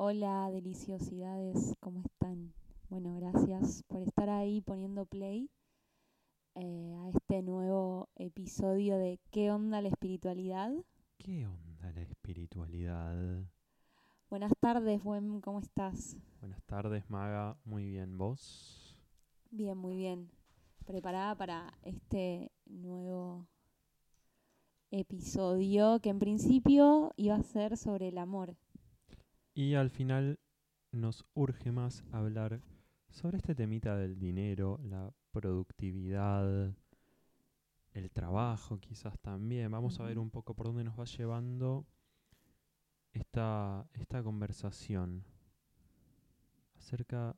Hola, deliciosidades, ¿cómo están? Bueno, gracias por estar ahí poniendo play eh, a este nuevo episodio de ¿Qué onda la espiritualidad? ¿Qué onda la espiritualidad? Buenas tardes, buen, ¿cómo estás? Buenas tardes, Maga. Muy bien, ¿vos? Bien, muy bien. Preparada para este nuevo episodio que en principio iba a ser sobre el amor. Y al final nos urge más hablar sobre este temita del dinero, la productividad, el trabajo quizás también. Vamos a ver un poco por dónde nos va llevando esta, esta conversación. Acerca,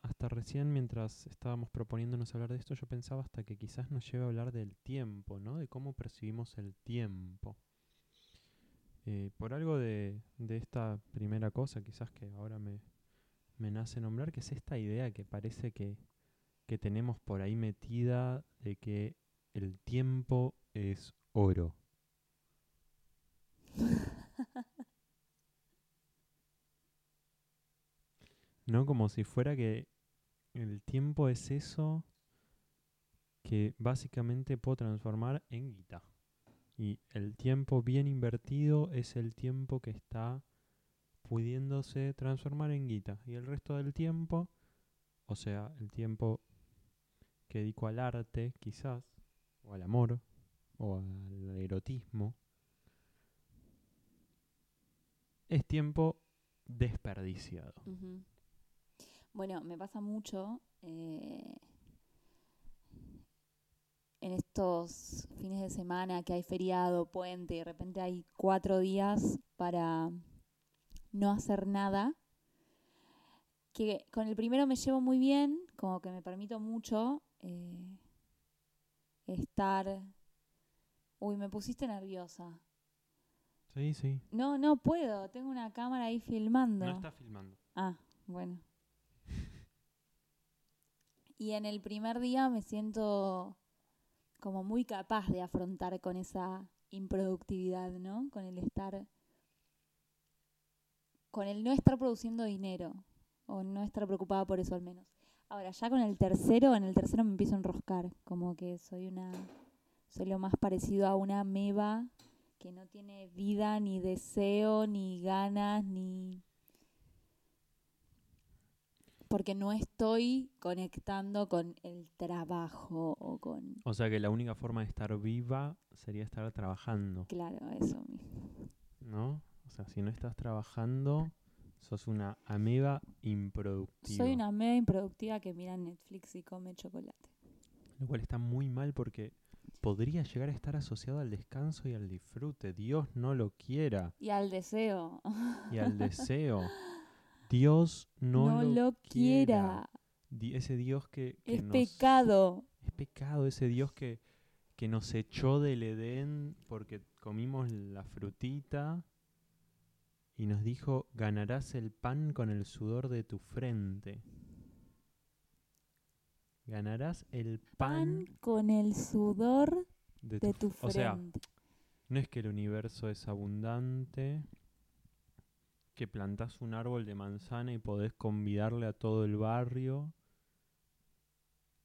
hasta recién mientras estábamos proponiéndonos hablar de esto, yo pensaba hasta que quizás nos lleve a hablar del tiempo, ¿no? De cómo percibimos el tiempo. Eh, por algo de, de esta primera cosa, quizás que ahora me, me nace nombrar, que es esta idea que parece que, que tenemos por ahí metida de que el tiempo es oro. ¿No? Como si fuera que el tiempo es eso que básicamente puedo transformar en guita. Y el tiempo bien invertido es el tiempo que está pudiéndose transformar en guita. Y el resto del tiempo, o sea, el tiempo que dedico al arte, quizás, o al amor, o al erotismo, es tiempo desperdiciado. Bueno, me pasa mucho eh, en estos fines de semana que hay feriado, puente, y de repente hay cuatro días para no hacer nada. Que con el primero me llevo muy bien, como que me permito mucho eh, estar. Uy, me pusiste nerviosa. Sí, sí. No, no puedo, tengo una cámara ahí filmando. No está filmando. Ah, bueno. Y en el primer día me siento como muy capaz de afrontar con esa improductividad, ¿no? Con el estar, con el no estar produciendo dinero, o no estar preocupada por eso al menos. Ahora, ya con el tercero, en el tercero me empiezo a enroscar, como que soy una, soy lo más parecido a una meba que no tiene vida, ni deseo, ni ganas, ni porque no estoy conectando con el trabajo o con... O sea que la única forma de estar viva sería estar trabajando, Claro, eso mismo. ¿no? O sea, si no estás trabajando, sos una ameba improductiva. Soy una media improductiva que mira Netflix y come chocolate. Lo cual está muy mal porque podría llegar a estar asociado al descanso y al disfrute. Dios no lo quiera. Y al deseo. Y al deseo. Dios no, No, lo quiera. Ese Dios que, que Es nos- pecado. Es pecado ese Dios que, que nos echó del Edén porque comimos la frutita y nos dijo, ganarás el pan con el sudor de tu frente. Ganarás el Pan pan con el sudor de, de tu tu f- O sea, frente. no es que el universo es abundante, que plantás un árbol de manzana y podés convidarle a todo el barrio,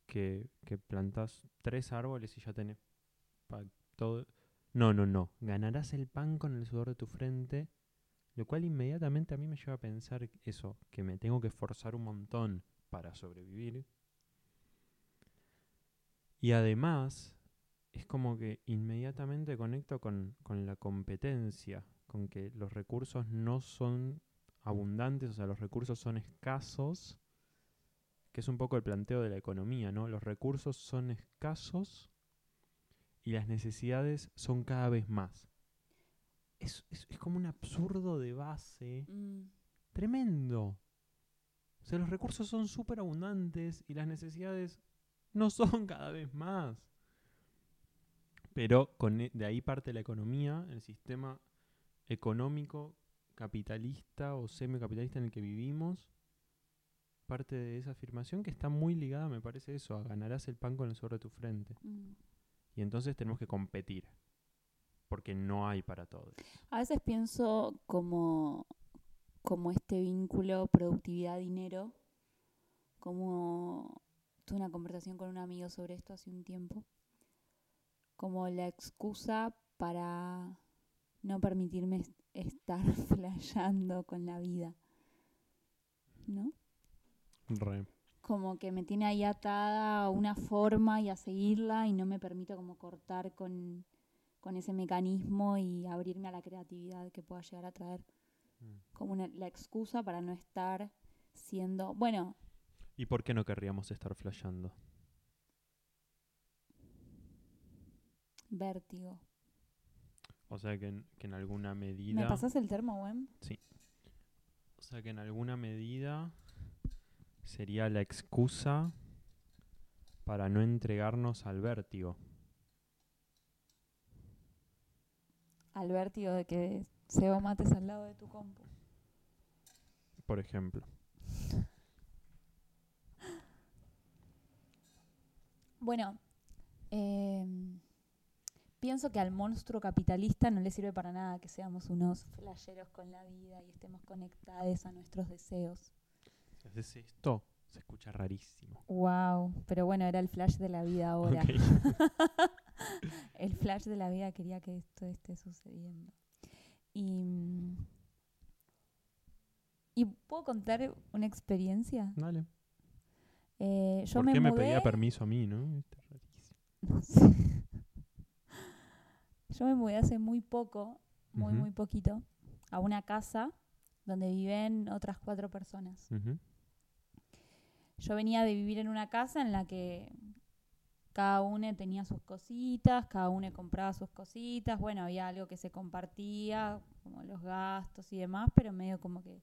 que, que plantás tres árboles y ya tenés pa- todo. No, no, no. Ganarás el pan con el sudor de tu frente, lo cual inmediatamente a mí me lleva a pensar eso, que me tengo que esforzar un montón para sobrevivir. Y además, es como que inmediatamente conecto con, con la competencia, con que los recursos no son abundantes, o sea, los recursos son escasos, que es un poco el planteo de la economía, ¿no? Los recursos son escasos y las necesidades son cada vez más. Es, es- es como un absurdo de base Mm, tremendo. O sea, los recursos son súper abundantes y las necesidades no son cada vez más. Pero con e- de ahí parte la economía, el sistema económico capitalista o semicapitalista en el que vivimos. Parte de esa afirmación que está muy ligada, me parece eso, a ganarás el pan con el sudor de tu frente. mm. Y entonces tenemos que competir. Porque no hay para todos. A veces pienso como como este vínculo productividad-dinero, como tuve una conversación con un amigo sobre esto hace un tiempo, como la excusa para no permitirme est- estar flasheando con la vida, ¿no? Re. Como que me tiene ahí atada a una forma y a seguirla y no me permito como cortar con, con ese mecanismo y abrirme a la creatividad que pueda llegar a traer Mm. como una- la excusa para no estar siendo, bueno, ¿Y por qué no querríamos estar flasheando? vértigo. O sea que en, que en alguna ¿Me medida. pasás el termo, Wem? O sea que en alguna medida sería la excusa para no entregarnos al vértigo. Al vértigo de que Sebo mates al lado de tu compu. Por ejemplo. Bueno, em, pienso que al monstruo capitalista no le sirve para nada que seamos unos flasheros con la vida y estemos conectados a nuestros deseos. Haces esto, se escucha rarísimo. Wow, pero bueno, era el flash de la vida ahora. El flash de la vida quería que esto esté sucediendo. Y, mm, ¿y puedo contar una experiencia? Dale. Eh, yo ¿Por me qué me pedía permiso a mí, no? Este, rarísimo. Yo me mudé hace muy poco, muy, muy poquito, a una casa donde viven otras cuatro personas. Yo venía de vivir en una casa en la que cada uno tenía sus cositas, cada uno compraba sus cositas, bueno, había algo que se compartía, como los gastos y demás, pero medio como que,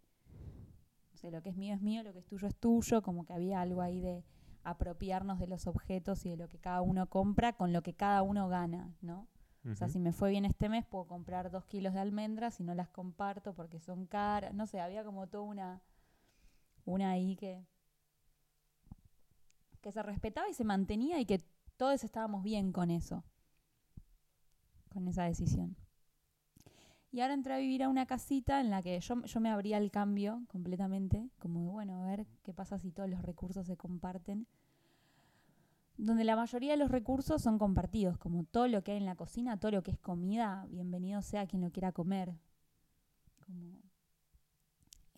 no sé, lo que es mío es mío, lo que es tuyo es tuyo, como que había algo ahí de apropiarnos de los objetos y de lo que cada uno compra con lo que cada uno gana, ¿no? O sea, si me fue bien este mes, puedo comprar dos kilos de almendras y no las comparto porque son caras. No sé, había como toda una, una ahí que, que se respetaba y se mantenía y que todos estábamos bien con eso, con esa decisión. Y ahora entré a vivir a una casita en la que yo, yo me abría el cambio completamente, como de, bueno, a ver qué pasa si todos los recursos se comparten donde la mayoría de los recursos son compartidos, como todo lo que hay en la cocina, todo lo que es comida, bienvenido sea quien lo quiera comer. Como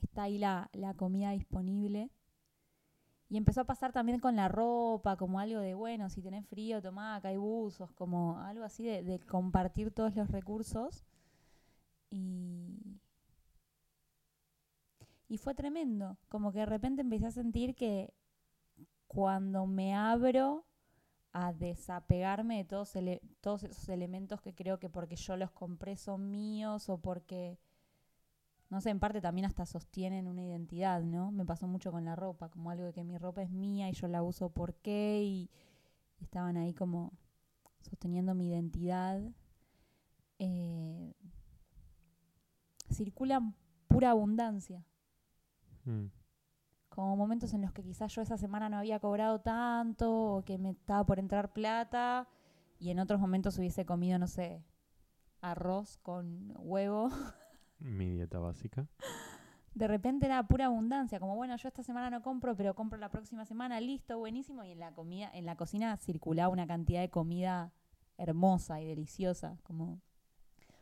está ahí la, la comida disponible. Y empezó a pasar también con la ropa, como algo de, bueno, si tenés frío, tomá, acá hay buzos, como algo así de, de compartir todos los recursos. Y, y fue tremendo, como que de repente empecé a sentir que cuando me abro a desapegarme de todos, esos elementos que creo que porque yo los compré son míos o porque, no sé, en parte también hasta sostienen una identidad, ¿no? Me pasó mucho con la ropa, como algo de que mi ropa es mía y yo la uso por qué y estaban ahí como sosteniendo mi identidad. Eh, circulan pura abundancia Mm. Como momentos en los que quizás yo esa semana no había cobrado tanto o que me estaba por entrar plata y en otros momentos hubiese comido, no sé, arroz con huevo. Mi dieta básica. De repente era pura abundancia, como bueno, yo esta semana no compro, pero compro la próxima semana, listo, buenísimo. Y en la comida, en la cocina circulaba una cantidad de comida hermosa y deliciosa, como,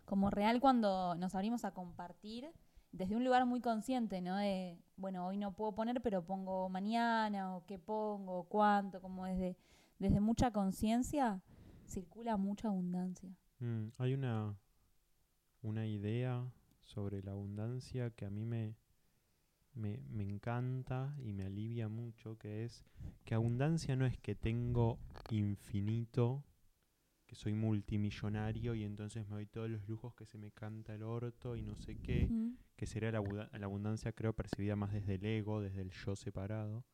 como real cuando nos abrimos a compartir desde un lugar muy consciente, ¿no? De, bueno, hoy no puedo poner, pero pongo mañana, o qué pongo, o cuánto, como desde, desde mucha conciencia circula mucha abundancia. Mm, Hay una, una idea sobre la abundancia que a mí me, me, me encanta y me alivia mucho, que es que abundancia no es que tengo infinito, que soy multimillonario y entonces me doy todos los lujos que se me canta el orto y no sé qué, que sería la, la abundancia creo percibida más desde el ego, desde el yo separado,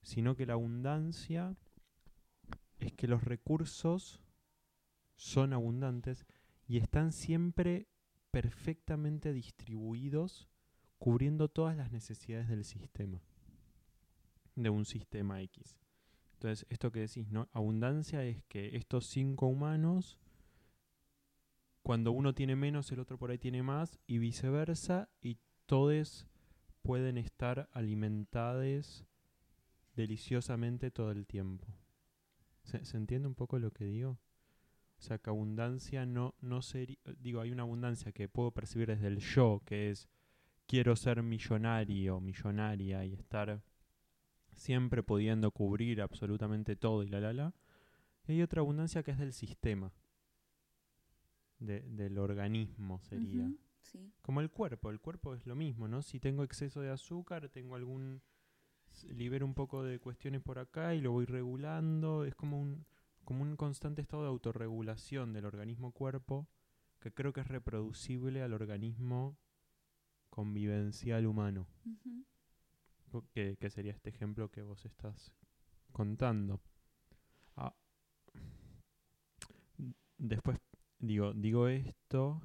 sino que la abundancia es que los recursos son abundantes y están siempre perfectamente distribuidos, cubriendo todas las necesidades del sistema, de un sistema X. Entonces, esto que decís, ¿no? Abundancia es que estos cinco humanos, cuando uno tiene menos, el otro por ahí tiene más, y viceversa, y todos pueden estar alimentados deliciosamente todo el tiempo. ¿Se, entiende un poco lo que digo? O sea, que abundancia no, no sería... Digo, hay una abundancia que puedo percibir desde el yo, que es quiero ser millonario, millonaria y estar siempre pudiendo cubrir absolutamente todo y la la la. Y hay otra abundancia que es del sistema, de- del organismo sería. Sí. Como el cuerpo, el cuerpo es lo mismo, ¿no? Si tengo exceso de azúcar, tengo algún... libero un poco de cuestiones por acá y lo voy regulando, es como un, como un constante estado de autorregulación del organismo cuerpo que creo que es reproducible al organismo convivencial humano, que, sería este ejemplo que vos estás contando. Ah, Después digo, digo esto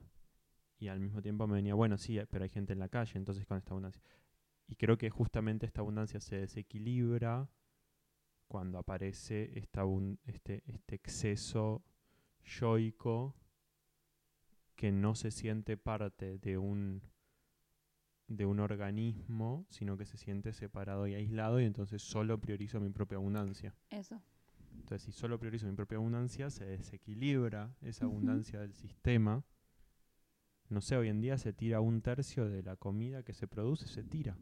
y al mismo tiempo me venía, bueno, sí, pero hay gente en la calle, entonces con esta abundancia. Y creo que justamente esta abundancia se desequilibra cuando aparece esta este, este exceso yoico que no se siente parte de un de un organismo, sino que se siente separado y aislado y entonces solo priorizo mi propia abundancia. Eso. Entonces, si solo priorizo mi propia abundancia, se desequilibra esa abundancia del sistema. No sé, hoy en día se tira un tercio de la comida que se produce, se tira.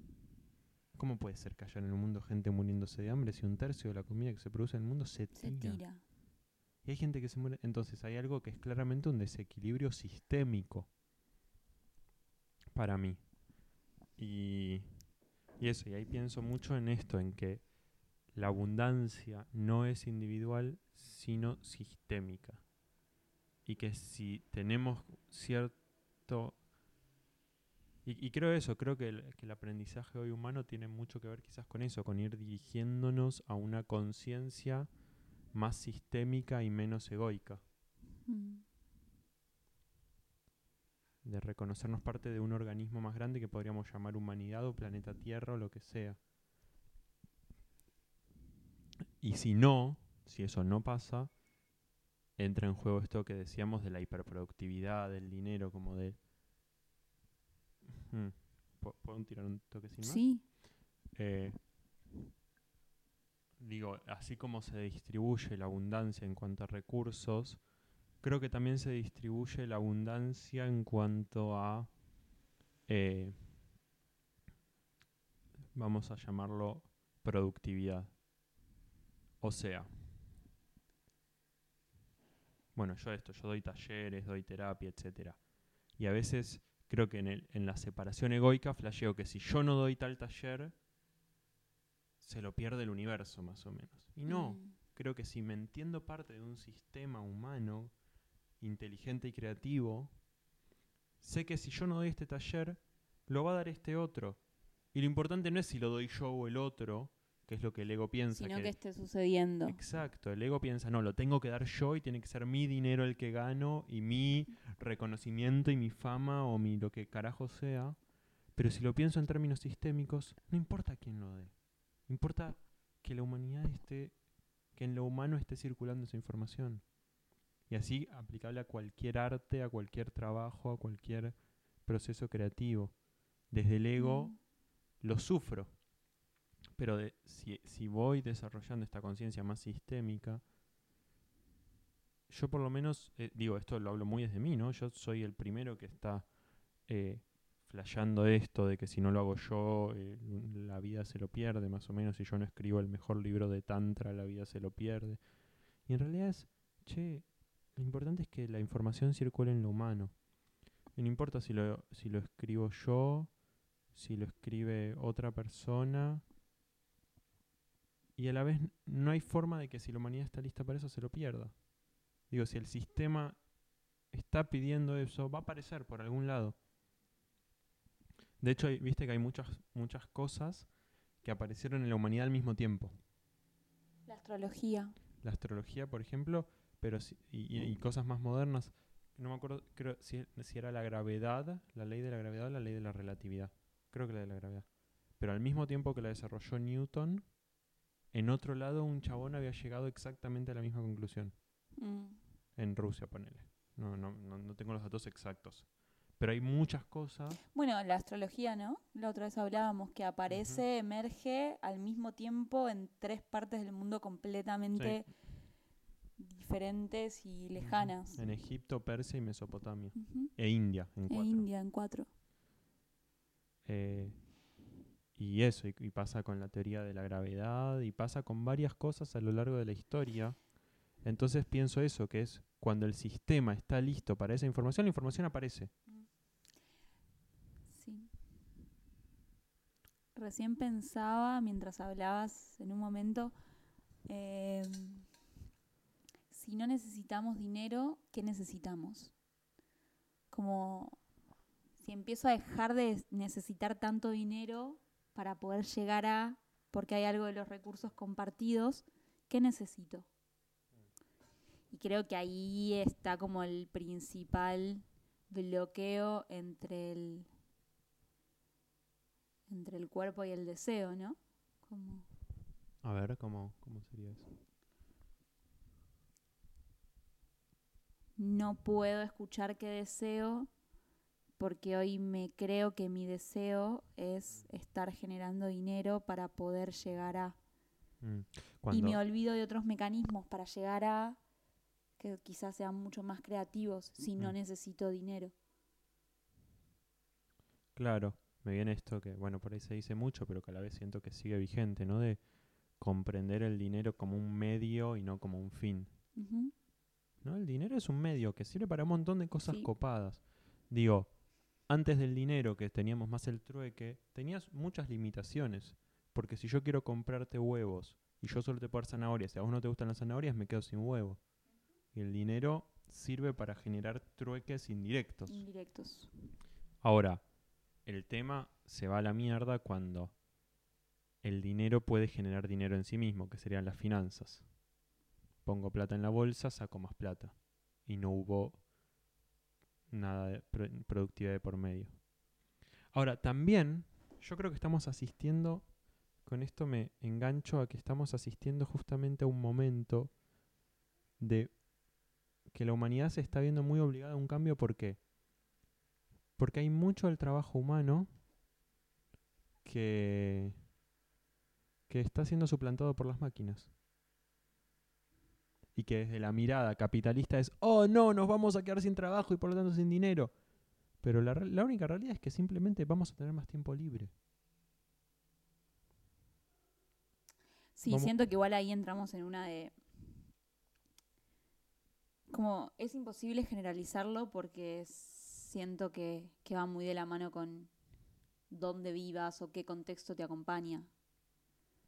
¿Cómo puede ser que haya en el mundo gente muriéndose de hambre si un tercio de la comida que se produce en el mundo se Se tira? tira. Y hay gente que se muere. Entonces hay algo que es claramente un desequilibrio sistémico para mí. Y, y eso, y ahí pienso mucho en esto, en que la abundancia no es individual, sino sistémica. Y que si tenemos cierto... Y, creo eso, creo que el, que el aprendizaje hoy humano tiene mucho que ver quizás con eso, con ir dirigiéndonos a una conciencia más sistémica y menos egoica, Mm. De reconocernos parte de un organismo más grande que podríamos llamar humanidad o planeta Tierra o lo que sea. Y si no, si eso no pasa, entra en juego esto que decíamos de la hiperproductividad, del dinero, como de... Hmm, ¿Pu- ¿Puedo tirar un toque sin más? Sí. Eh, digo, así como se distribuye la abundancia en cuanto a recursos, creo que también se distribuye la abundancia en cuanto a, eh, vamos a llamarlo, productividad. O sea, bueno, yo esto, yo doy talleres, doy terapia, etcétera. Y a veces creo que en, el, en la separación egoica flasheo que si yo no doy tal taller, se lo pierde el universo más o menos. Y no, Mm. creo que si me entiendo parte de un sistema humano inteligente y creativo, sé que si yo no doy este taller, lo va a dar este otro. Y lo importante no es si lo doy yo o el otro, que es lo que el ego piensa. Sino que que esté sucediendo. Exacto, el ego piensa, no, lo tengo que dar yo y tiene que ser mi dinero el que gano y mi reconocimiento y mi fama o mi lo que carajo sea. Pero si lo pienso en términos sistémicos, no importa quién lo dé. Importa que la humanidad esté, que en lo humano esté circulando esa información. Y así aplicable a cualquier arte, a cualquier trabajo, a cualquier proceso creativo. Desde el ego Mm. lo sufro. Pero de- si, si voy desarrollando esta conciencia más sistémica, yo por lo menos, eh, digo, esto lo hablo muy desde mí, ¿no? Yo soy el primero que está eh, flasheando esto de que si no lo hago yo, eh, la vida se lo pierde, más o menos. Si yo no escribo el mejor libro de Tantra, la vida se lo pierde. Y en realidad es, che, lo importante es que la información circule en lo humano. Y no importa si lo, si lo escribo yo, si lo escribe otra persona. Y a la vez no hay forma de que si la humanidad está lista para eso se lo pierda. Digo, si el sistema está pidiendo eso, va a aparecer por algún lado. De hecho, hay- viste que hay muchas, muchas cosas que aparecieron en la humanidad al mismo tiempo. La astrología. La astrología, por ejemplo, pero si- y, y- cosas más modernas. No me acuerdo, creo si, si era la gravedad, la ley de la gravedad o la ley de la relatividad. Creo que la de la gravedad. Pero al mismo tiempo que la desarrolló Newton, en otro lado un chabón había llegado exactamente a la misma conclusión. Mm. En Rusia, ponele. No, no, no, no tengo los datos exactos. pero hay muchas cosas. Bueno, la astrología, ¿no? La otra vez hablábamos que aparece, emerge al mismo tiempo en tres partes del mundo completamente diferentes y lejanas. En Egipto, Persia y Mesopotamia. E India, en E cuatro. India en cuatro. Eh, y eso, y, y pasa con la teoría de la gravedad, y pasa con varias cosas a lo largo de la historia. Entonces pienso eso, que es cuando el sistema está listo para esa información, la información aparece. Sí. Recién pensaba, mientras hablabas en un momento, em, si no necesitamos dinero, ¿qué necesitamos? Como si empiezo a dejar de necesitar tanto dinero para poder llegar a, porque hay algo de los recursos compartidos, ¿qué necesito? Y creo que ahí está como el principal bloqueo entre el entre el cuerpo y el deseo, ¿no? A ver, ¿cómo, cómo sería eso? No puedo escuchar qué deseo porque hoy me creo que mi deseo es estar generando dinero para poder llegar a Mm. y me olvido de otros mecanismos para llegar a que quizás sean mucho más creativos si no Mm. necesito dinero. claro, me viene esto que, bueno, por ahí se dice mucho, pero que a la vez siento que sigue vigente, ¿no? De comprender el dinero como un medio y no como un fin. ¿No? El dinero es un medio que sirve para un montón de cosas Sí. copadas. Digo, antes del dinero, que teníamos más el trueque, tenías muchas limitaciones. Porque si yo quiero comprarte huevos y yo solo te puedo dar zanahorias y a vos no te gustan las zanahorias, me quedo sin huevo. Y el dinero sirve para generar trueques indirectos. Indirectos. Ahora, el tema se va a la mierda cuando el dinero puede generar dinero en sí mismo, que serían las finanzas. Pongo plata en la bolsa, saco más plata. Y no hubo nada de pro- productividad de por medio. Ahora, también yo creo que estamos asistiendo, con esto me engancho a que estamos asistiendo justamente a un momento de que la humanidad se está viendo muy obligada a un cambio. ¿Por qué? Porque hay mucho del trabajo humano que, que está siendo suplantado por las máquinas. Y que desde la mirada capitalista es, oh no, nos vamos a quedar sin trabajo y por lo tanto sin dinero. Pero la, la única realidad es que simplemente vamos a tener más tiempo libre. Sí, Vamos- siento que igual ahí entramos en una de... Como es imposible generalizarlo porque siento que, que va muy de la mano con dónde vivas o qué contexto te acompaña.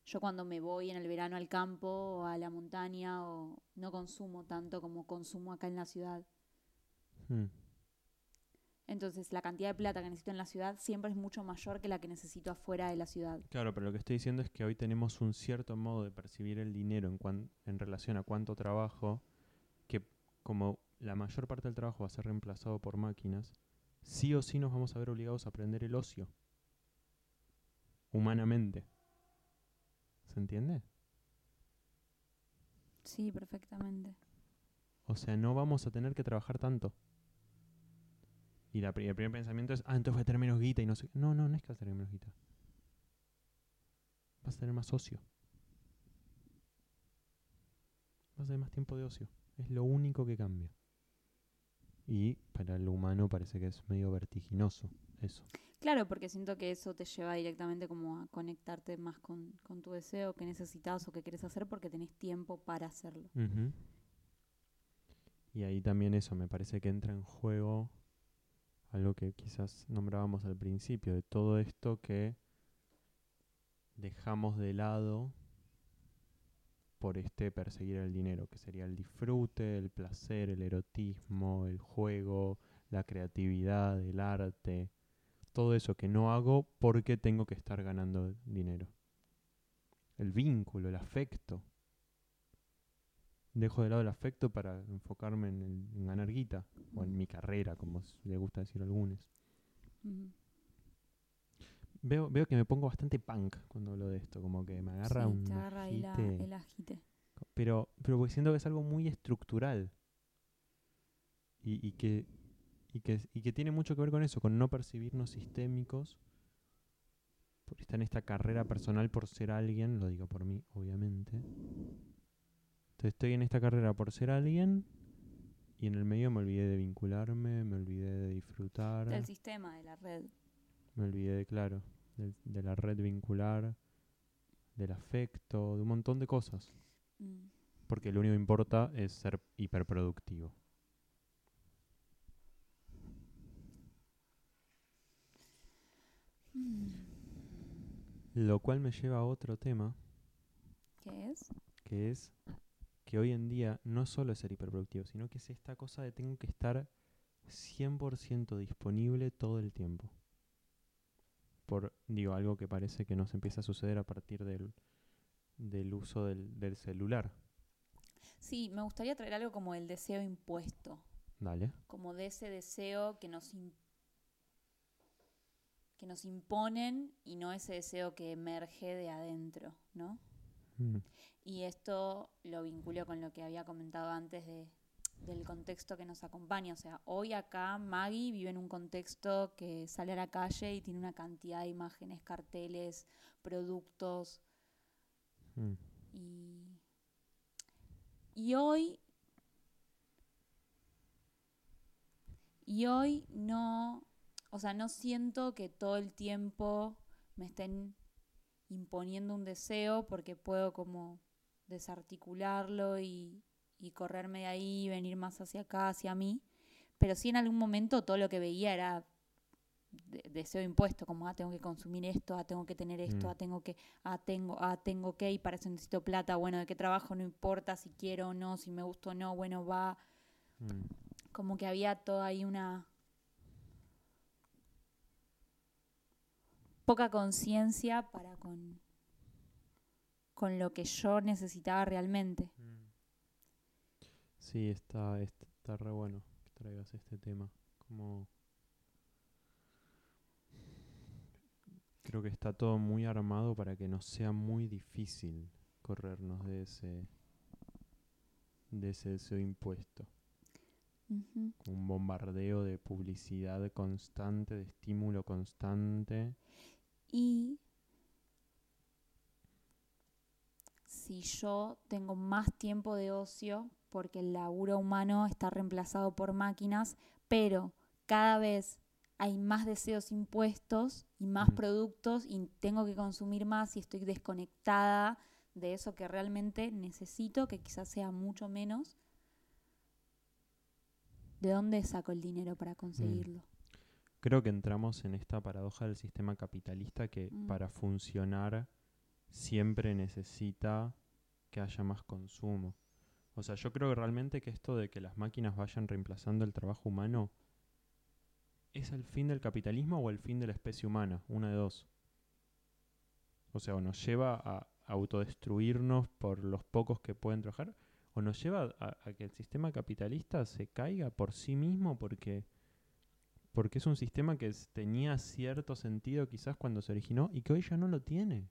Yo cuando me voy en el verano al campo o a la montaña o no consumo tanto como consumo acá en la ciudad. Hmm. Entonces la cantidad de plata que necesito en la ciudad siempre es mucho mayor que la que necesito afuera de la ciudad. Claro, pero lo que estoy diciendo es que hoy tenemos un cierto modo de percibir el dinero en, cuan- en relación a cuánto trabajo, que como la mayor parte del trabajo va a ser reemplazado por máquinas, sí o sí nos vamos a ver obligados a aprender el ocio. Humanamente. ¿Se entiende? Sí, perfectamente. O sea, no vamos a tener que trabajar tanto. Y la, el primer pensamiento es, ah, entonces voy a tener menos guita y no sé. qué". No, no, no es que vas a tener menos guita. Vas a tener más ocio. Vas a tener más tiempo de ocio. Es lo único que cambia. Y para el humano parece que es medio vertiginoso eso. Claro, porque siento que eso te lleva directamente como a conectarte más con, tu deseo que necesitas o que quieres hacer porque tenés tiempo para hacerlo. Y ahí también eso, me parece que entra en juego algo que quizás nombrábamos al principio, de todo esto que dejamos de lado por este perseguir el dinero, que sería el disfrute, el placer, el erotismo, el juego, la creatividad, el arte, todo eso que no hago porque tengo que estar ganando dinero. El vínculo, el afecto dejo de lado el afecto para enfocarme en, el- en ganar guita o en mi carrera, como le gusta decir a algunos. Veo, veo que me pongo bastante punk cuando hablo de esto, como que me agarra Sí, un te agarra agite, el agite. pero, pero porque siento que es algo muy estructural y, y que, y, que, y que tiene mucho que ver con eso, con no percibirnos sistémicos, por estar en esta carrera personal por ser alguien, lo digo por mí, obviamente. Entonces estoy en esta carrera por ser alguien y en el medio me olvidé de vincularme, me olvidé de disfrutar. Del sistema, de la red. Me olvidé de, claro, del- de, la red vincular, del afecto, de un montón de cosas. Mm. Porque lo único que importa es ser hiperproductivo. Lo cual me lleva a otro tema, ¿Qué es? que es que hoy en día no solo es ser hiperproductivo, sino que es esta cosa de tengo que estar 100% disponible todo el tiempo. Por, digo, algo que parece que nos empieza a suceder a partir del, del uso del, del celular. Sí, me gustaría traer algo como el deseo impuesto. Dale. como de ese deseo que nos que nos imponen y no ese deseo que emerge de adentro, ¿no? Mm, Y esto lo vinculo con lo que había comentado antes de, del contexto que nos acompaña. O sea, hoy acá Maggie vive en un contexto que sale a la calle y tiene una cantidad de imágenes, carteles, productos, mm, y, y hoy. Y hoy no. O sea, no siento que todo el tiempo me estén imponiendo un deseo porque puedo como desarticularlo y, y correrme de ahí y venir más hacia acá, hacia mí. Pero sí en algún momento todo lo que veía era de- deseo impuesto, como, ah, tengo que consumir esto, ah, tengo que tener esto, Mm. ah, tengo que, ah, tengo, ah, tengo que, y para eso necesito plata, bueno, de qué trabajo, no importa si quiero o no, si me gusta o no, bueno, va, mm. como que había toda ahí una poca conciencia para con, con lo que yo necesitaba realmente. Sí, está, está re bueno que traigas este tema. Como creo que está todo muy armado para que nos sea muy difícil corrernos de ese de ese deseo impuesto. Un bombardeo de publicidad constante, de estímulo constante. Y si yo tengo más tiempo de ocio, porque el laburo humano está reemplazado por máquinas, pero cada vez hay más deseos impuestos y más productos y tengo que consumir más y estoy desconectada de eso que realmente necesito, que quizás sea mucho menos. ¿De dónde saco el dinero para conseguirlo? Creo que entramos en esta paradoja del sistema capitalista que Mm. para funcionar siempre necesita que haya más consumo. O sea, yo creo que realmente que esto de que las máquinas vayan reemplazando el trabajo humano es el fin del capitalismo o el fin de la especie humana, una de dos. O sea, o nos lleva a autodestruirnos por los pocos que pueden trabajar, o nos lleva a, a que el sistema capitalista se caiga por sí mismo porque porque es un sistema que tenía cierto sentido quizás cuando se originó y que hoy ya no lo tiene.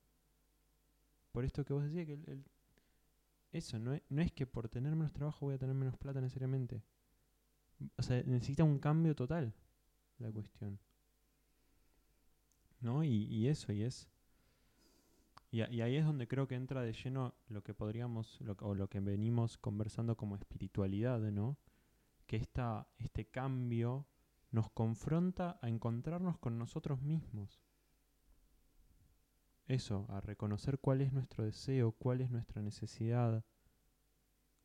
Por esto que vos decías, que eso, no es, no es que por tener menos trabajo voy a tener menos plata necesariamente. O sea, necesita un cambio total la cuestión. ¿No? Y, eso, y es... Y, ahí es donde creo que entra de lleno lo que podríamos, o lo que venimos conversando como espiritualidad, ¿no? Que esta, este cambio nos confronta a encontrarnos con nosotros mismos. Eso, a reconocer cuál es nuestro deseo, cuál es nuestra necesidad,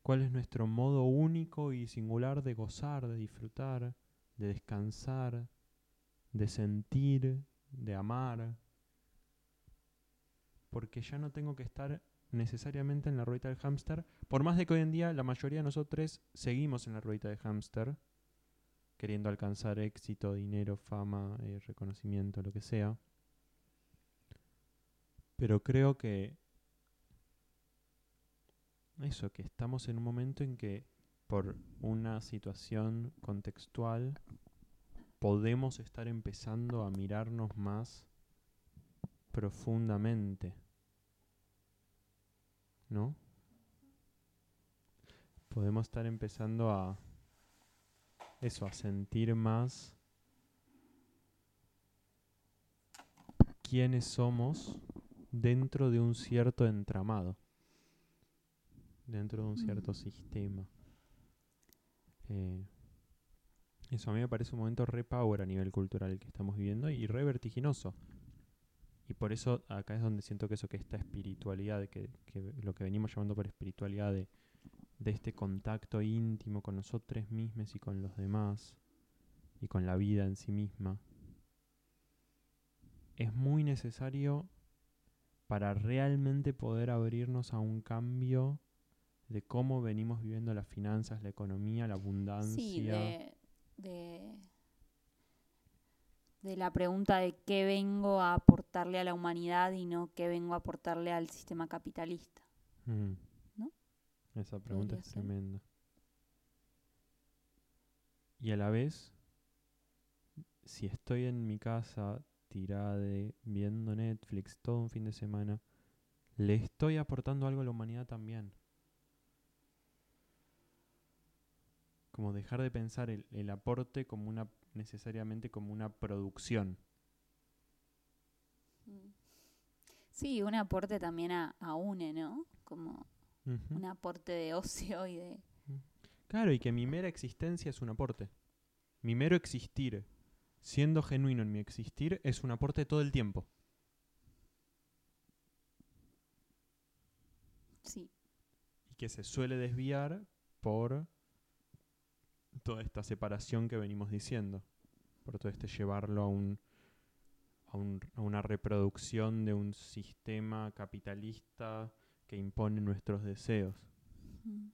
cuál es nuestro modo único y singular de gozar, de disfrutar, de descansar, de sentir, de amar. Porque ya no tengo que estar necesariamente en la ruedita del hámster, por más de que hoy en día la mayoría de nosotros seguimos en la ruedita de hámster, queriendo alcanzar éxito, dinero, fama, eh, reconocimiento, lo que sea. Pero creo que eso, que estamos en un momento en que por una situación contextual podemos estar empezando a mirarnos más profundamente. ¿No? Podemos estar empezando a eso, a sentir más quiénes somos dentro de un cierto entramado, dentro de un cierto Mm. sistema. Eh, eso a mí me parece un momento re power a nivel cultural que estamos viviendo y re vertiginoso. Y por eso acá es donde siento que eso, que esta espiritualidad, que, que lo que venimos llamando por espiritualidad de, de este contacto íntimo con nosotros mismos y con los demás y con la vida en sí misma, es muy necesario para realmente poder abrirnos a un cambio de cómo venimos viviendo las finanzas, la economía, la abundancia. Sí, de, de, de la pregunta de qué vengo a aportarle a la humanidad y no qué vengo a aportarle al sistema capitalista. Mm. Esa pregunta es tremenda. Y a la vez, si estoy en mi casa tirada de- viendo Netflix todo un fin de semana, le estoy aportando algo a la humanidad también. Como dejar de pensar el, el aporte como una necesariamente como una producción. Sí, un aporte también a, a UNE, ¿no? Como Un aporte de ocio y de... Claro, y que mi mera existencia es un aporte. Mi mero existir, siendo genuino en mi existir, es un aporte todo el tiempo. Sí, Y que se suele desviar por toda esta separación que venimos diciendo. Por todo este llevarlo a un a, un- a una reproducción de un sistema capitalista que impone nuestros deseos. Mm.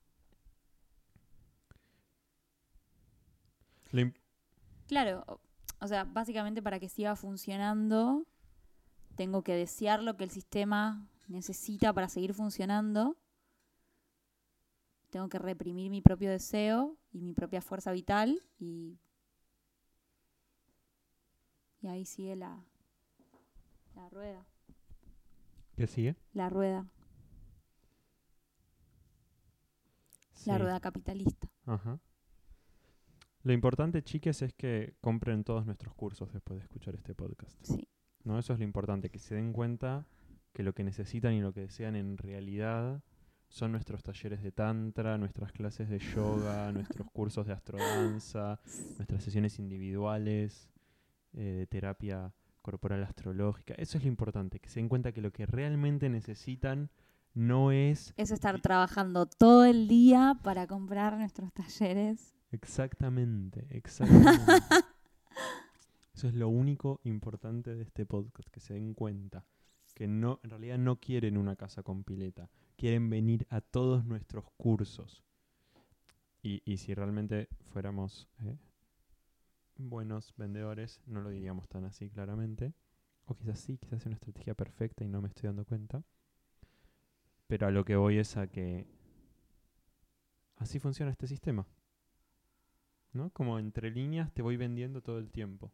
Claro, o, o sea, básicamente para que siga funcionando, tengo que desear lo que el sistema necesita para seguir funcionando. Tengo que reprimir mi propio deseo y mi propia fuerza vital y, y ahí sigue la, la rueda. ¿Qué sigue? La rueda, la rueda capitalista. Ajá. Lo importante, chiques, es que compren todos nuestros cursos después de escuchar este podcast. Sí. ¿no? Eso es lo importante, que se den cuenta que lo que necesitan y lo que desean en realidad son nuestros talleres de tantra, nuestras clases de yoga, nuestros cursos de astrodanza, nuestras sesiones individuales, eh, de terapia corporal astrológica. Eso es lo importante, que se den cuenta que lo que realmente necesitan no es Es estar trabajando todo el día para comprar nuestros talleres. Exactamente, exactamente. Eso es lo único importante de este podcast, que se den cuenta que no, en realidad no quieren una casa con pileta, quieren venir a todos nuestros cursos. Y, y si realmente fuéramos eh, buenos vendedores, no lo diríamos tan así claramente. O quizás sí, quizás es una estrategia perfecta y no me estoy dando cuenta. Pero a lo que voy es a que así funciona este sistema. ¿no? Como entre líneas te voy vendiendo todo el tiempo.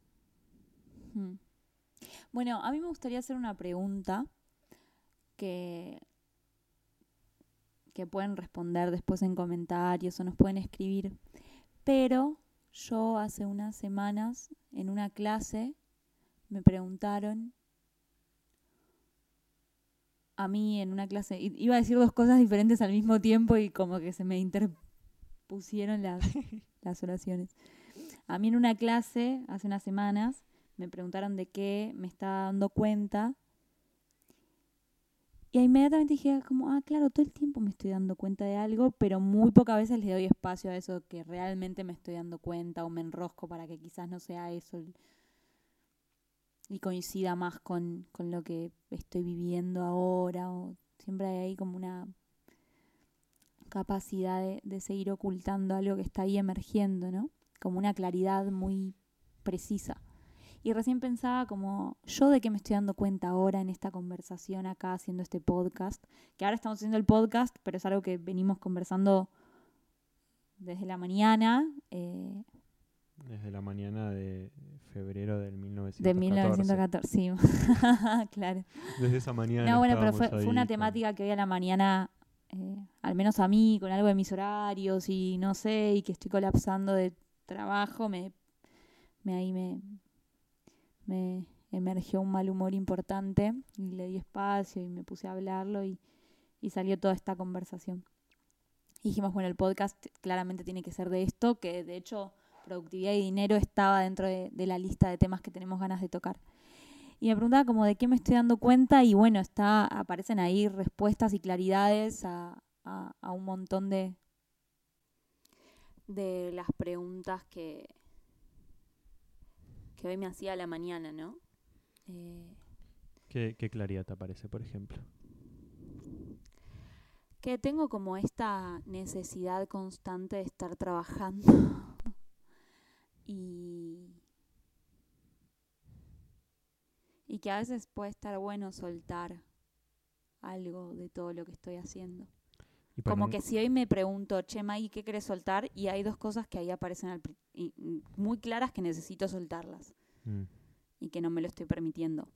Bueno, a mí me gustaría hacer una pregunta que, que pueden responder después en comentarios o nos pueden escribir. Pero yo hace unas semanas en una clase me preguntaron a mí en una clase, iba a decir dos cosas diferentes al mismo tiempo y como que se me interpusieron las, las oraciones. A mí en una clase hace unas semanas me preguntaron de qué me estaba dando cuenta. Y inmediatamente dije, como, ah, claro, todo el tiempo me estoy dando cuenta de algo, pero muy pocas veces le doy espacio a eso que realmente me estoy dando cuenta o me enrosco para que quizás no sea eso el- y coincida más con, con lo que estoy viviendo ahora. O siempre hay ahí como una capacidad de, de seguir ocultando algo que está ahí emergiendo, ¿no? Como una claridad muy precisa. Y recién pensaba como yo de qué me estoy dando cuenta ahora en esta conversación acá haciendo este podcast, que ahora estamos haciendo el podcast, pero es algo que venimos conversando desde la mañana eh, Desde la mañana de febrero del 1914. de 1914. Sí, claro. Desde esa mañana. No, bueno, pero fue, una con- temática que hoy a la mañana, eh, al menos a mí, con algo de mis horarios y no sé, y que estoy colapsando de trabajo me, me ahí me, me emergió un mal humor importante y le di espacio y me puse a hablarlo y, y salió toda esta conversación. Y dijimos, bueno, el podcast claramente tiene que ser de esto, que de hecho productividad y dinero estaba dentro de, de la lista de temas que tenemos ganas de tocar. Y me preguntaba como de qué me estoy dando cuenta y bueno, está, aparecen ahí respuestas y claridades a, a, a un montón de, de las preguntas que, que hoy me hacía a la mañana, ¿no? Eh, ¿Qué, ¿Qué claridad te aparece, por ejemplo? que tengo como esta necesidad constante de estar trabajando y, y que a veces puede estar bueno soltar algo de todo lo que estoy haciendo. Y Como un- que si hoy me pregunto, che, Maggie, ¿qué querés soltar? Y hay dos cosas que ahí aparecen al pri- y- y muy claras que necesito soltarlas Mm. y que no me lo estoy permitiendo.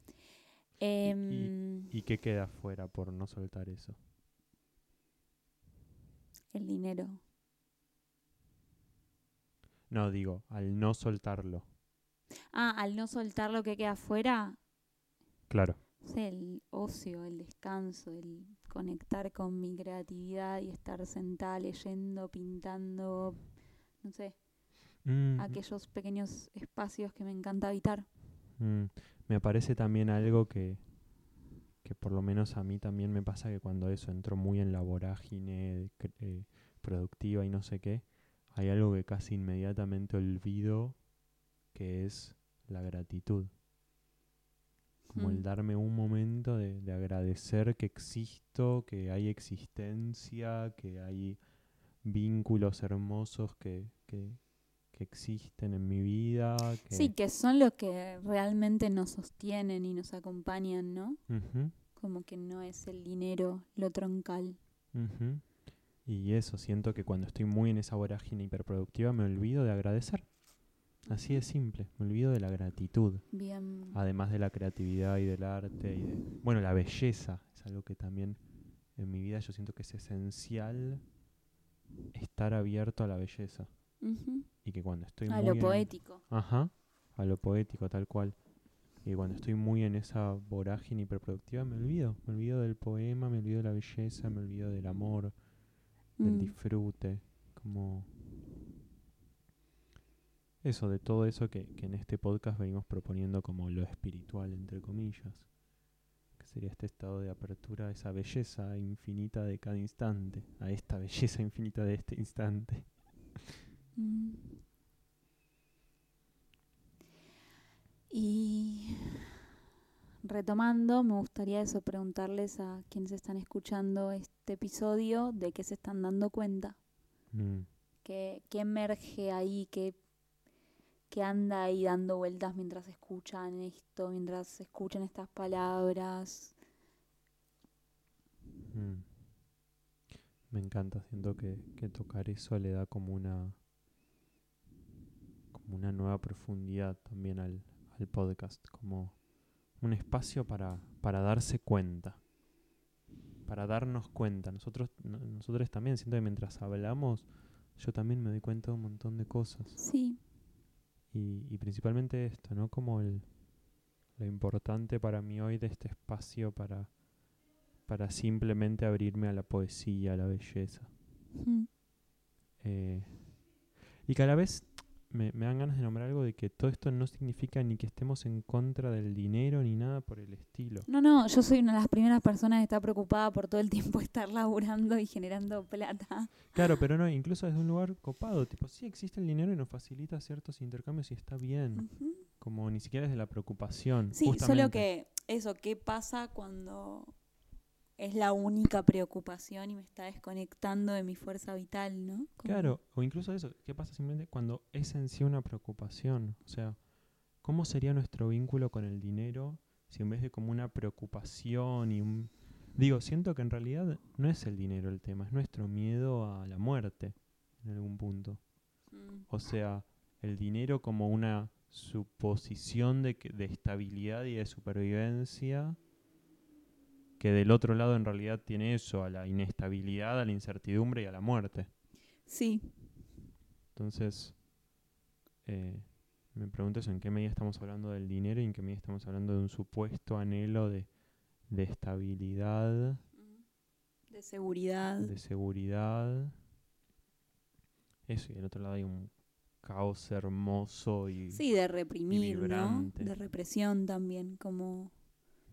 Em, ¿Y qué queda fuera por no soltar eso? el dinero. No, digo, al no soltarlo. Ah, al no soltar lo que queda afuera, Claro. sé, el ocio, el descanso, el conectar con mi creatividad y estar sentada leyendo, pintando, no sé, Mm, aquellos pequeños espacios que me encanta habitar. mm. Me parece también algo que, que por lo menos a mí también me pasa que cuando eso entro muy en la vorágine eh, productiva y no sé qué, hay algo que casi inmediatamente olvido que es la gratitud. Como el Mm. darme un momento de, de agradecer que existo, que hay existencia, que hay vínculos hermosos que, que, que existen en mi vida. Que, Sí, que son los que realmente nos sostienen y nos acompañan, ¿no? Como que no es el dinero lo troncal. Y eso, siento que cuando estoy muy en esa vorágine hiperproductiva me olvido de agradecer. Así de simple, me olvido de la gratitud. Bien. además de la creatividad y del arte y de bueno la belleza es algo que también en mi vida yo siento que es esencial estar abierto a la belleza Ujú. y que cuando estoy A muy lo en- poético. ajá a lo poético tal cual y cuando estoy muy en esa vorágine hiperproductiva me olvido me olvido del poema me olvido de la belleza me olvido del amor del Mm. disfrute como eso, de todo eso que, que en este podcast venimos proponiendo como lo espiritual, entre comillas, que sería este estado de apertura a esa belleza infinita de cada instante, a esta belleza infinita de este instante. Mm. Y retomando, me gustaría eso preguntarles a quienes están escuchando este episodio de qué se están dando cuenta, Mm, qué, qué emerge ahí, qué, qué anda ahí dando vueltas mientras escuchan esto, mientras escuchan estas palabras. mm. Me encanta, siento que, que tocar eso le da como una como una nueva profundidad también al, al podcast, como un espacio para, para darse cuenta, para darnos cuenta. Nosotros, no- nosotros también, siento que mientras hablamos, yo también me doy cuenta de un montón de cosas. Sí, Y, y principalmente esto, ¿no? Como el, lo importante para mí hoy de este espacio para, para simplemente abrirme a la poesía, a la belleza. mm, Eh, y que a la vez me, me dan ganas de nombrar algo de que todo esto no significa ni que estemos en contra del dinero ni nada por el estilo. No, no, yo soy una de las primeras personas que está preocupada por todo el tiempo estar laburando y generando plata. Claro, pero no, incluso desde un lugar copado, tipo, sí existe el dinero y nos facilita ciertos intercambios y está bien, como ni siquiera desde la preocupación. Sí, solo que eso, ¿qué pasa cuando es la única preocupación y me está desconectando de mi fuerza vital, ¿no? Claro, o incluso eso, ¿qué pasa simplemente cuando es en sí una preocupación? O sea, ¿cómo sería nuestro vínculo con el dinero si en vez de como una preocupación y un... Digo, siento que en realidad no es el dinero el tema, es nuestro miedo a la muerte en algún punto. Mm, O sea, el dinero como una suposición de, que- de estabilidad y de supervivencia que del otro lado en realidad tiene eso, a la inestabilidad, a la incertidumbre y a la muerte. Sí, Entonces, eh, me pregunto eso, en qué medida estamos hablando del dinero y en qué medida estamos hablando de un supuesto anhelo de, de estabilidad, De seguridad. de seguridad. Eso, y del otro lado hay un caos hermoso y... Sí, de reprimir, ¿no? De represión también, como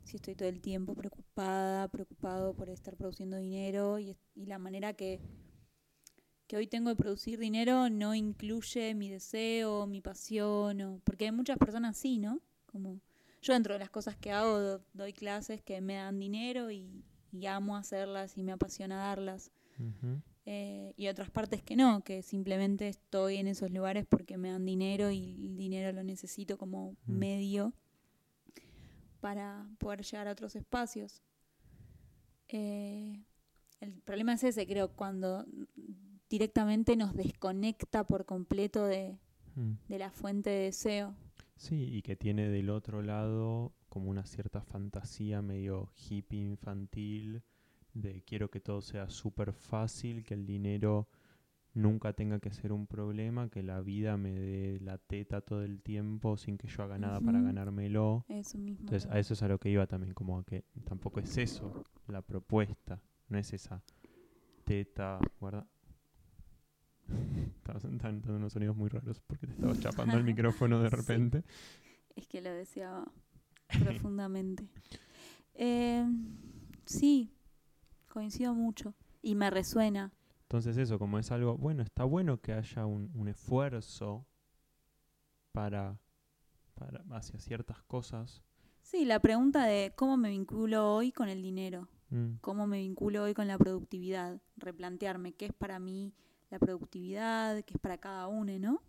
si estoy todo el tiempo preocupada, preocupado por estar produciendo dinero y, la manera que, que hoy tengo de producir dinero no incluye mi deseo, mi pasión, o, porque hay muchas personas así, ¿no? Como yo dentro de las cosas que hago do- doy clases que me dan dinero y, y amo hacerlas y me apasiona darlas. Eh, y otras partes que no, que simplemente estoy en esos lugares porque me dan dinero y el dinero lo necesito como Mm. medio para poder llegar a otros espacios. Eh, el problema es ese, creo, cuando directamente nos desconecta por completo de, mm. de la fuente de deseo. Sí, y que tiene del otro lado como una cierta fantasía medio hippie infantil de quiero que todo sea súper fácil, que el dinero nunca tenga que ser un problema, que la vida me dé la teta todo el tiempo sin que yo haga nada para ganármelo. Eso mismo. Entonces a eso es a lo que iba también, como a que tampoco es eso la propuesta, no es esa teta, guarda. Estabas dando unos sonidos muy raros porque te estabas chapando el micrófono de Sí. repente. Es que lo deseaba profundamente. Eh, sí, coincido mucho. Y me resuena. Entonces eso, como es algo, bueno, está bueno que haya un, un esfuerzo para, para hacia ciertas cosas. Sí, la pregunta de cómo me vinculo hoy con el dinero, Mm, cómo me vinculo hoy con la productividad, replantearme qué es para mí la productividad, qué es para cada uno, ¿no?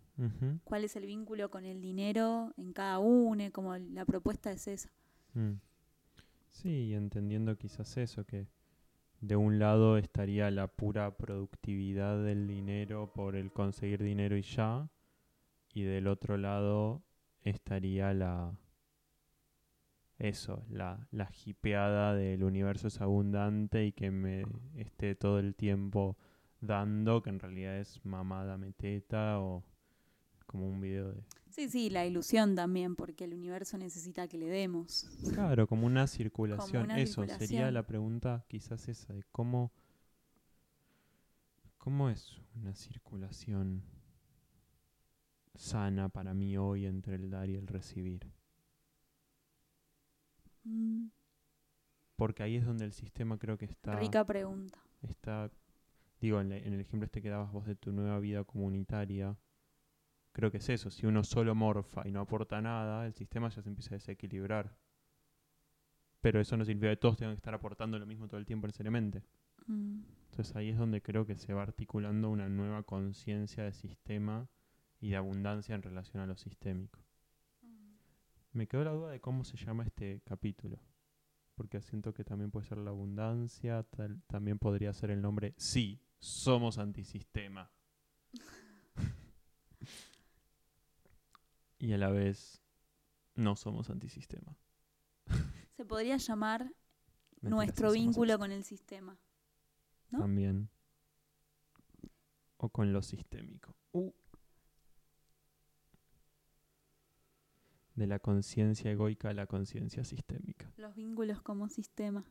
¿Cuál es el vínculo con el dinero en cada uno? Como la propuesta es esa. mm. Sí, entendiendo quizás eso, que de un lado estaría la pura productividad del dinero por el conseguir dinero y ya, y del otro lado estaría la eso, la, la hipeada del universo es abundante y que me esté todo el tiempo dando, que en realidad es mamada meteta o como un video de... Sí, sí, la ilusión también, porque el universo necesita que le demos. Claro, como una circulación. una Eso sería la pregunta quizás esa de cómo, cómo es una circulación sana para mí hoy entre el dar y el recibir. Mm, Porque ahí es donde el sistema creo que está... rica pregunta. está digo, en, la- en el ejemplo este que dabas vos de tu nueva vida comunitaria, creo que es eso, si uno solo morfa y no aporta nada, el sistema ya se empieza a desequilibrar. Pero eso no significa que todos tengan que estar aportando lo mismo todo el tiempo necesariamente. Mm, Entonces ahí es donde creo que se va articulando una nueva conciencia de sistema y de abundancia en relación a lo sistémico. Me quedó la duda de cómo se llama este capítulo. Porque siento que también puede ser la abundancia, tal- también podría ser el nombre Sí, somos antisistema. Y a la vez no somos antisistema. Se podría llamar nuestro vínculo con el sistema. ¿no? También. O con lo sistémico. Uh. De la conciencia egoica a la conciencia sistémica. Los vínculos como sistema.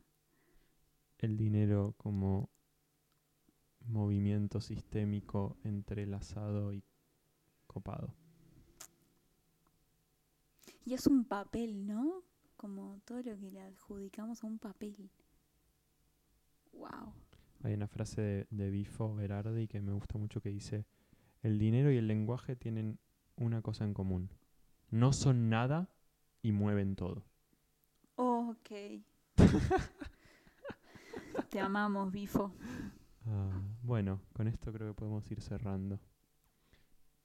El dinero como movimiento sistémico entrelazado y copado. Y es un papel, ¿no? Como todo lo que le adjudicamos a un papel. Wow. Hay una frase de, de Bifo Berardi que me gusta mucho que dice, el dinero y el lenguaje tienen una cosa en común. No son nada y mueven todo. ok. Te amamos, Bifo. Ah, bueno, con esto creo que podemos ir cerrando.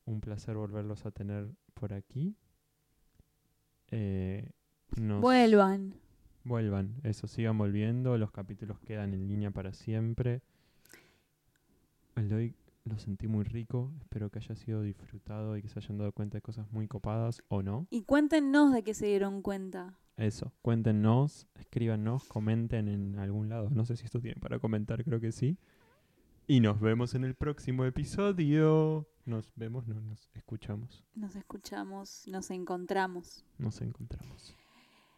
Un placer volverlos a tener por aquí. Eh, nos- Vuelvan. Vuelvan, eso, sigan volviendo. Los capítulos quedan en línea para siempre. El de hoy lo sentí muy rico. Espero que haya sido disfrutado y que se hayan dado cuenta de cosas muy copadas o no. Y cuéntenos de qué se dieron cuenta. Eso, cuéntenos, escríbanos, comenten en algún lado. No sé si esto tiene para comentar, creo que sí. Y nos vemos en el próximo episodio. Nos vemos, no nos escuchamos. Nos escuchamos, nos encontramos. Nos encontramos.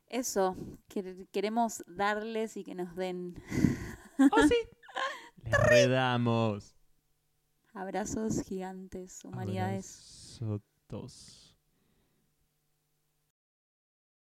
Eso, quer- queremos darles y que nos den ¡Oh, sí! Les redamos. abrazos gigantes, humanidades. Abrazotos.